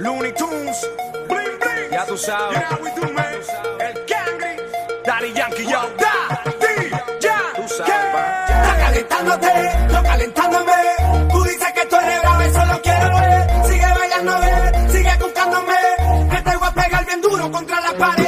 Looney Tunes, Bling Bling. Ya tú sabes. Yeah, we do, man. El Cangri, Daddy Yankee, yo, da, di, ya. Tú sabes. Está calentándote, yo calentándome. Tú dices que tú eres grave, solo quiero ver. Sigue bailándome, sigue buscándome. Que te voy a pegar bien duro contra la pared.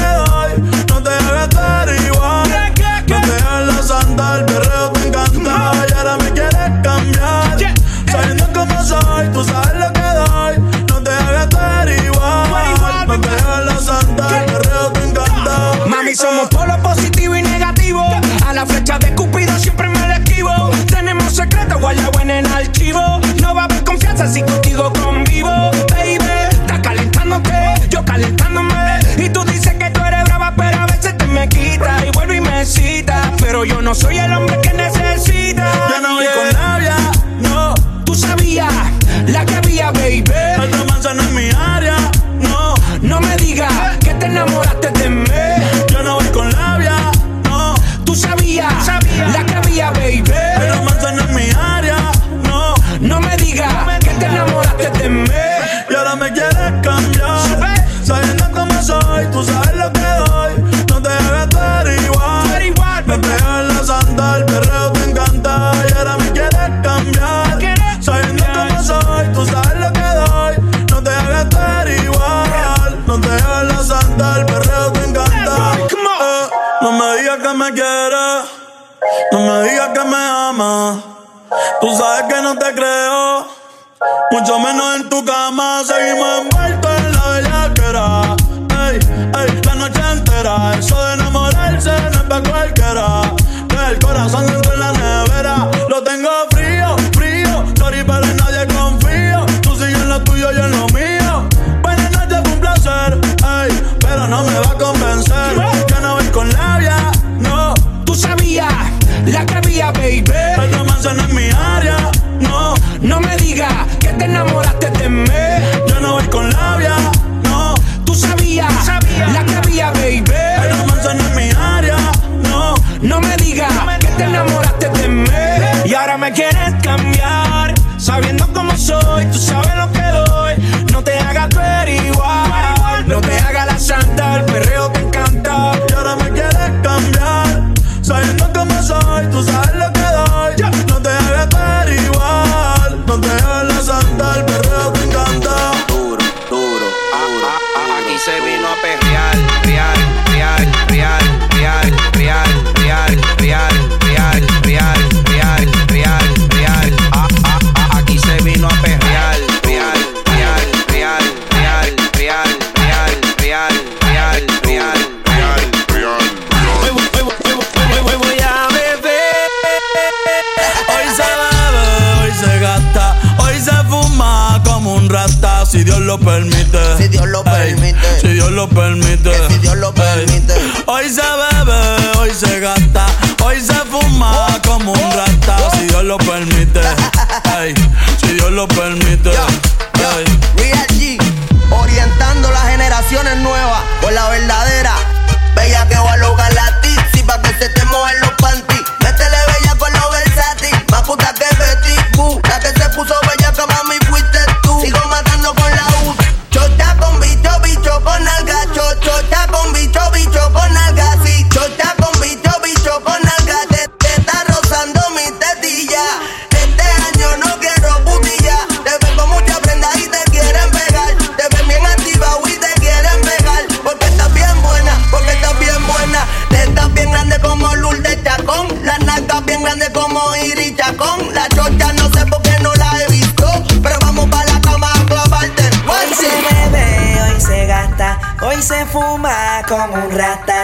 me quieres cambiar. Sabiendo cómo soy, tú sabes lo que doy. No te debes tú igual. igual. Me pegas la santa, el perreo te encanta. Y ahora me quieres cambiar. Sabiendo cómo soy, tú sabes lo que doy. No te debes tú igual. No te debes la santa, el perreo te encanta. Eh, no me digas que me quieres. No me digas que me amas. Tú sabes que no te creo. Mucho menos en tu cama, seguimos en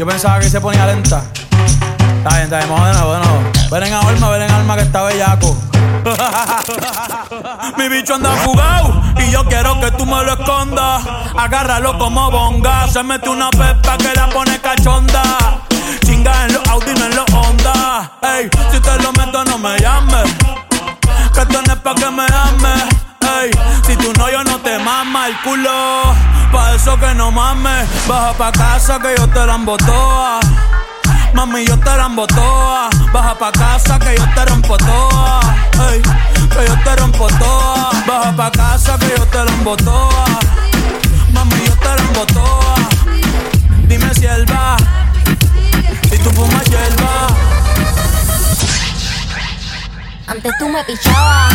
Yo pensaba que se ponía lenta. Está bien, está bien, vamos de nuevo, de nuevo. Ven en alma, ven en alma que está bellaco. Mi bicho anda fugado y yo quiero que tú me lo escondas. Agárralo como bonga. Se mete una pepa que la pone cachonda. Chinga en los Audi, no en los Honda. Ey, si te lo meto, no me llames. Que esto no es pa' que me ames. Si tú no, yo no te mama el culo. Pa' eso que no mames. Baja pa' casa que yo te la embotoa. Mami, yo te la embotoa. Baja pa' casa que yo te rompo toa. Ey, que yo te rompo toa. Baja pa' casa que yo te la embotoa. Mami, yo te la embotoa. Dime si él va. Si tú fumas hierba. Antes tú me pichabas,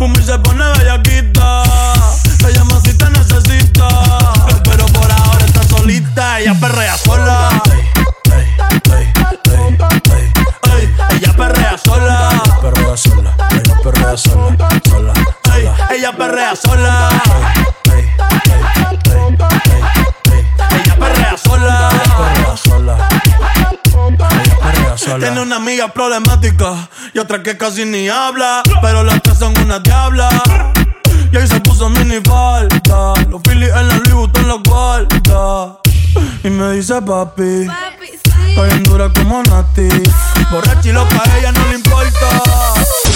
Y se pone bellaquita. Ella más si te necesita. Pero por ahora está solita. Ella perrea sola. Ey, ey, ey, ey, ey. Ella perrea sola. Perrea sola. Ella perrea sola. Sola. Ella perrea sola. Tiene una amiga problemática y otra que casi ni habla. Pero las tres son una diabla. Y ahí se puso mini falta. Los Phillies en la Louis Vuitton en la guarda. Y me dice papi. Estoy bien dura como Nati. Borracha y loca, a ella no le importa.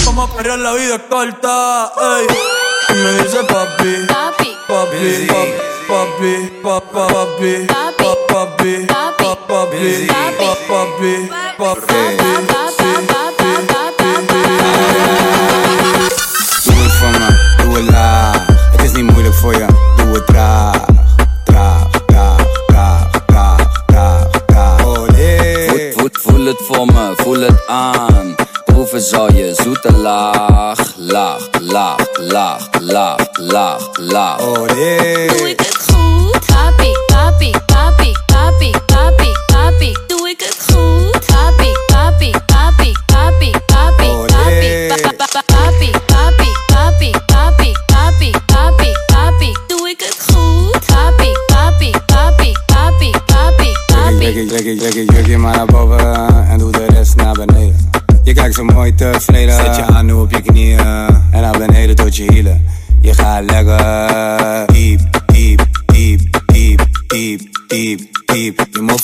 Como perrear la vida es corta. Ey. Y me dice papi, papi, papi, papi, papi, papi, papi, papi, papi, papi, papi. Doe het voor me, doe het laag. Het is niet moeilijk voor je, doe het traag. Traag, traag, traag, traag, traag, traag. Voel het voor me, voel het aan. Proeven zal je zoete laag, laag, laag, laag, laag, laag, laag. Oh, nee.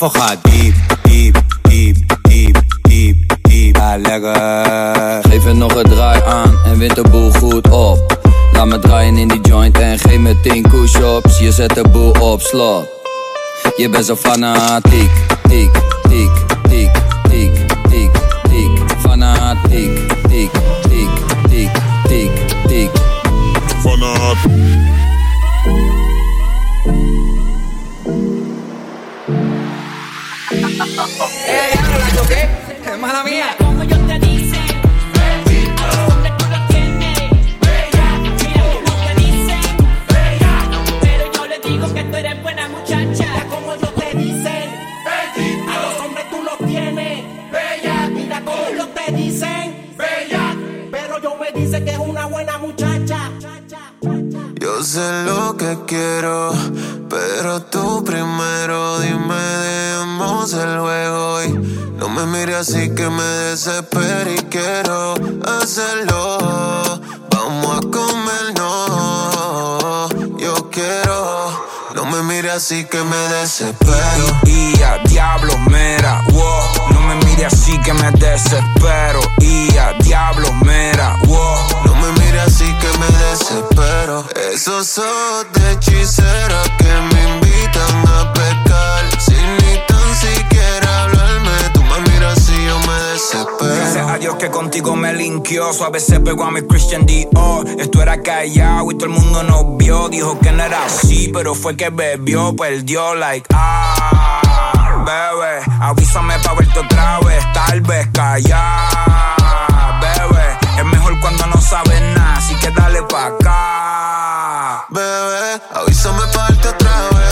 Moffel gaat diep, diep, diep, diep, diep, diep. Ga lekker. Geef er nog een draai aan en wint de boel goed op. Laat me draaien in die joint en geef me 10 push-ups. Je zet de boel op slot. Je bent zo fanatiek, tiek, tiek, tiek, tiek, tiek, tiek. Fanatiek, tiek, tiek, tiek, tiek, tiek. Eh, la choqué. Mala mía. Como yo te dicen, donde tú lo tienes, mira como te dicen, pero yo le digo que tú eres buena muchacha. Como yo te dicen, a los hombres tú los tienes, mira como ellos te dicen, pero yo me dice que es una buena muchacha. Yo sé lo que quiero, pero así que me desespero y quiero hacerlo. Vamos a comer, no, yo quiero. No me mires así que me desespero. Y a diablo, mera, wow. No me mire así que me desespero. Y a diablo, mera, wow. No me mires así que me desespero. Esos ojos de hechicera Dios que contigo me linkeó. Suave se pegó a mi Christian Dior. Esto era callado y todo el mundo nos vio. Dijo que no era así, pero fue que bebió, perdió, like, ah, bebé. Avísame pa' verte otra vez, tal vez callar, bebé. Es mejor cuando no sabes nada, así que dale pa' acá. Bebé, avísame pa' darte otra vez.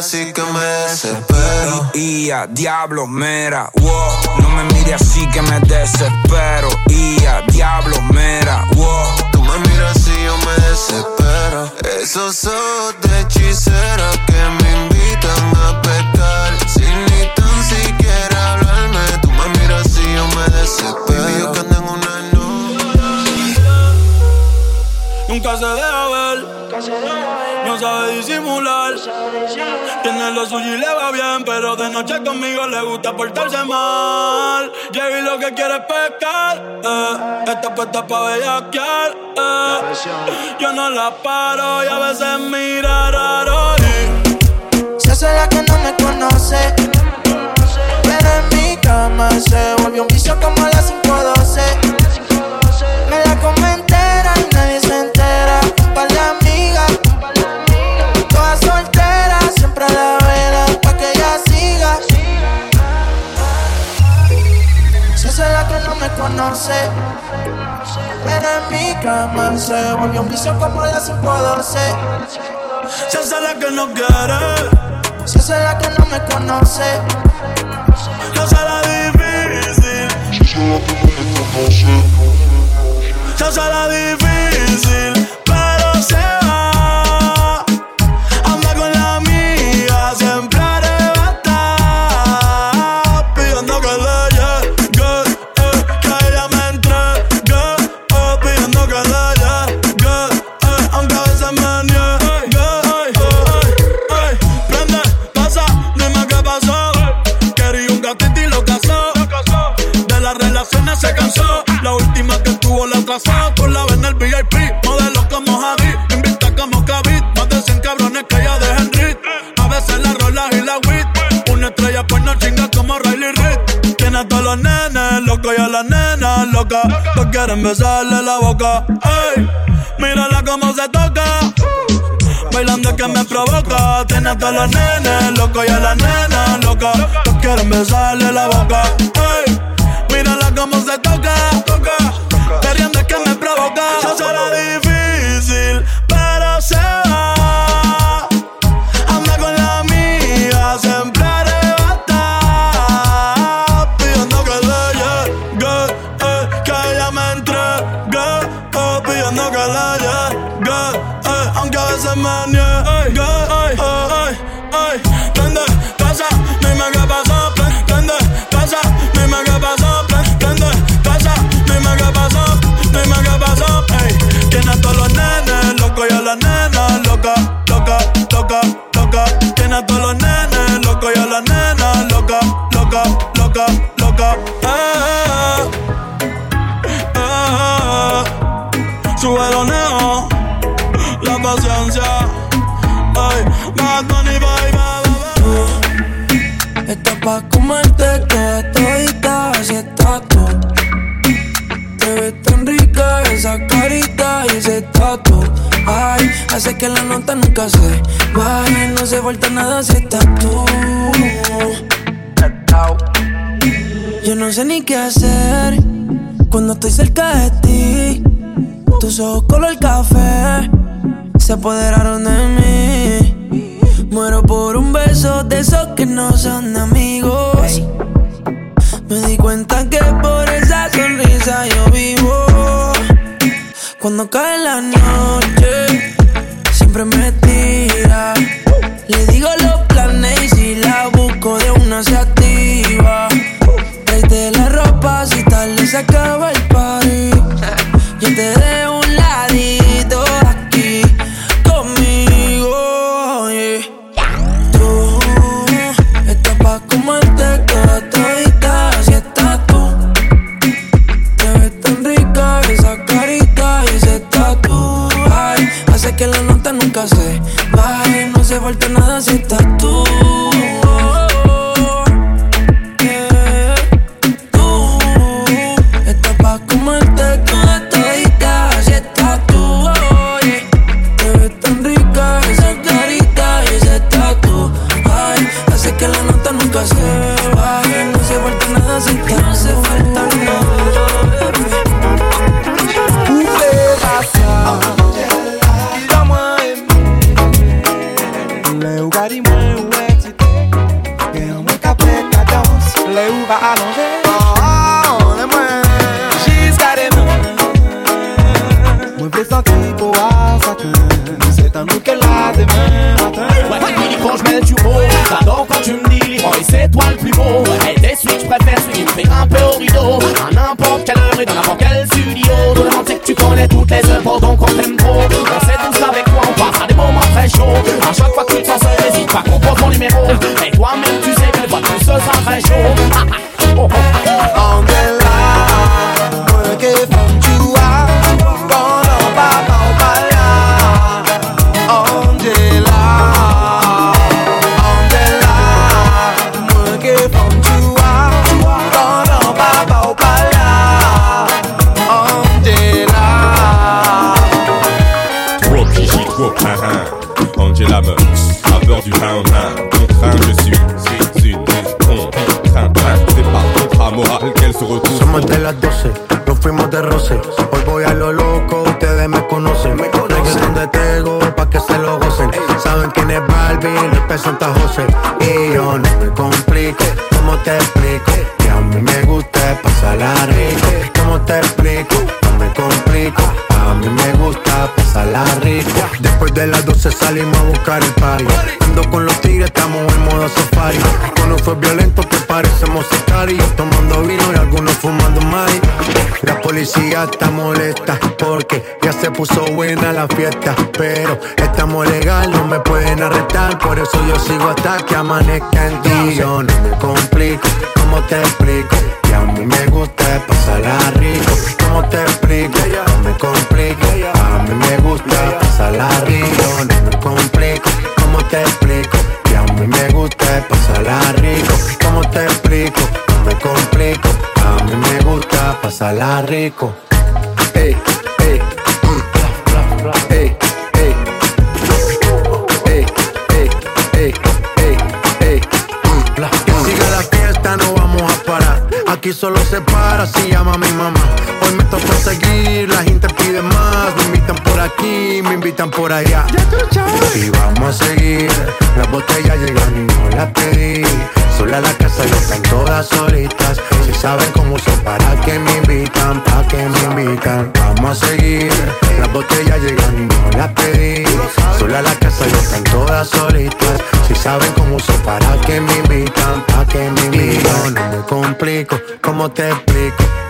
Así que me desespero. Y a diablo, mera, wow. No me mire así que me desespero. Y a diablo, mera, wow. Tú me miras así, yo me desespero. Esos ojos de hechicera que me invitan a pecar. Sin ni tan siquiera hablarme. Tú me miras así, yo me desespero. Baby, yo que ando en una Nunca se deja ver, no sabe disimular. Tiene lo suyo y le va bien, pero de noche conmigo le gusta portarse mal. Llegué lo que quiere es pescar, eh. está puesta pa' bellaquear. Eh. Yo no la paro y a veces mira raro. Se hace la que no me conoce. Pero en mi cama se volvió un vicio como a las 512. Me conoce. Pero en mi cama se volvió un vicio como a las 512. Se hace la que no quiere, Se hace la que no me conoce. se hace la difícil. Se hace la difícil, Quieren besarle la boca. Ey, mírala cómo se toca. bailando que me provoca. Tiene a todos los nenes locos y a las nenas locas. Todos quieren besarle la boca. Ey, mírala cómo se toca. Sube los neo, la paciencia. Ay, Bad Bunny, bye, bye. Estás pa' comerte toda todita, así estás tú. Te ves tan rica esa carita y ese tatu. Ay, hace que la nota nunca se vaya. No se falta nada si estás tú. Yo no sé ni qué hacer cuando estoy cerca de ti. Tus ojos color café se apoderaron de mí. Muero por un beso de esos que no son amigos. Me di cuenta que por esa sonrisa yo vivo. Cuando cae la noche, siempre me Que la nota nunca se baje. No se falta nada si estás No se De las 12 salimos a buscar el party. Ando con los tigres, estamos en modo safari. Con fue violento que parecemos sicarios. Tomando vino y algunos fumando mai. La policía está molesta porque ya se puso buena la fiesta. Pero estamos legal, no me pueden arrestar. Por eso yo sigo hasta que amanezca en ti. Yo no me complico, ¿cómo te explico? Que a mí me gusta pasarla rico. ¿Cómo te explico? No me complico, a mí me gusta pasarla rico, no me complico. ¿Cómo te explico? Que a mí me gusta pasarla rico. ¿Cómo te explico? No me complico. A mí me gusta pasarla rico. Mm, ey, ey, ey, ey, ey, ey, ey, mm, ey, ey. La fiesta, no vamos a parar. Aquí solo se para si llama mi mamá intento perseguir, la gente pide más, me invitan por aquí, me invitan por allá. Y vamos a seguir, las botellas llegan y no las pedí. Sola la casa y están todas solitas. Si saben cómo uso para que me invitan, para que me invitan. Vamos a seguir, las botellas llegan y no las pedí. Sola la casa y están todas solitas. Si saben cómo uso para que me invitan, para que me invitan. No me complico, ¿cómo te explico?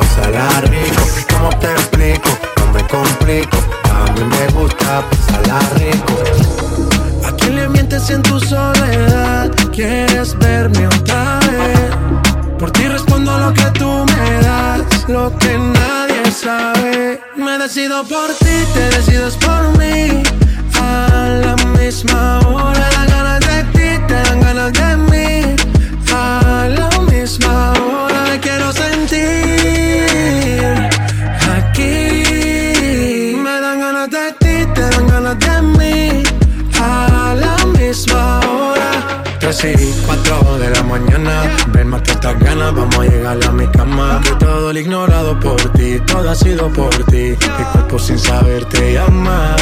por ti. Mi cuerpo sin saber te llama.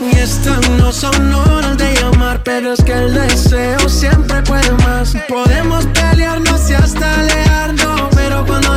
Y estas no son horas de llamar, pero es que el deseo siempre puede más. Podemos pelearnos y hasta alejarnos, pero cuando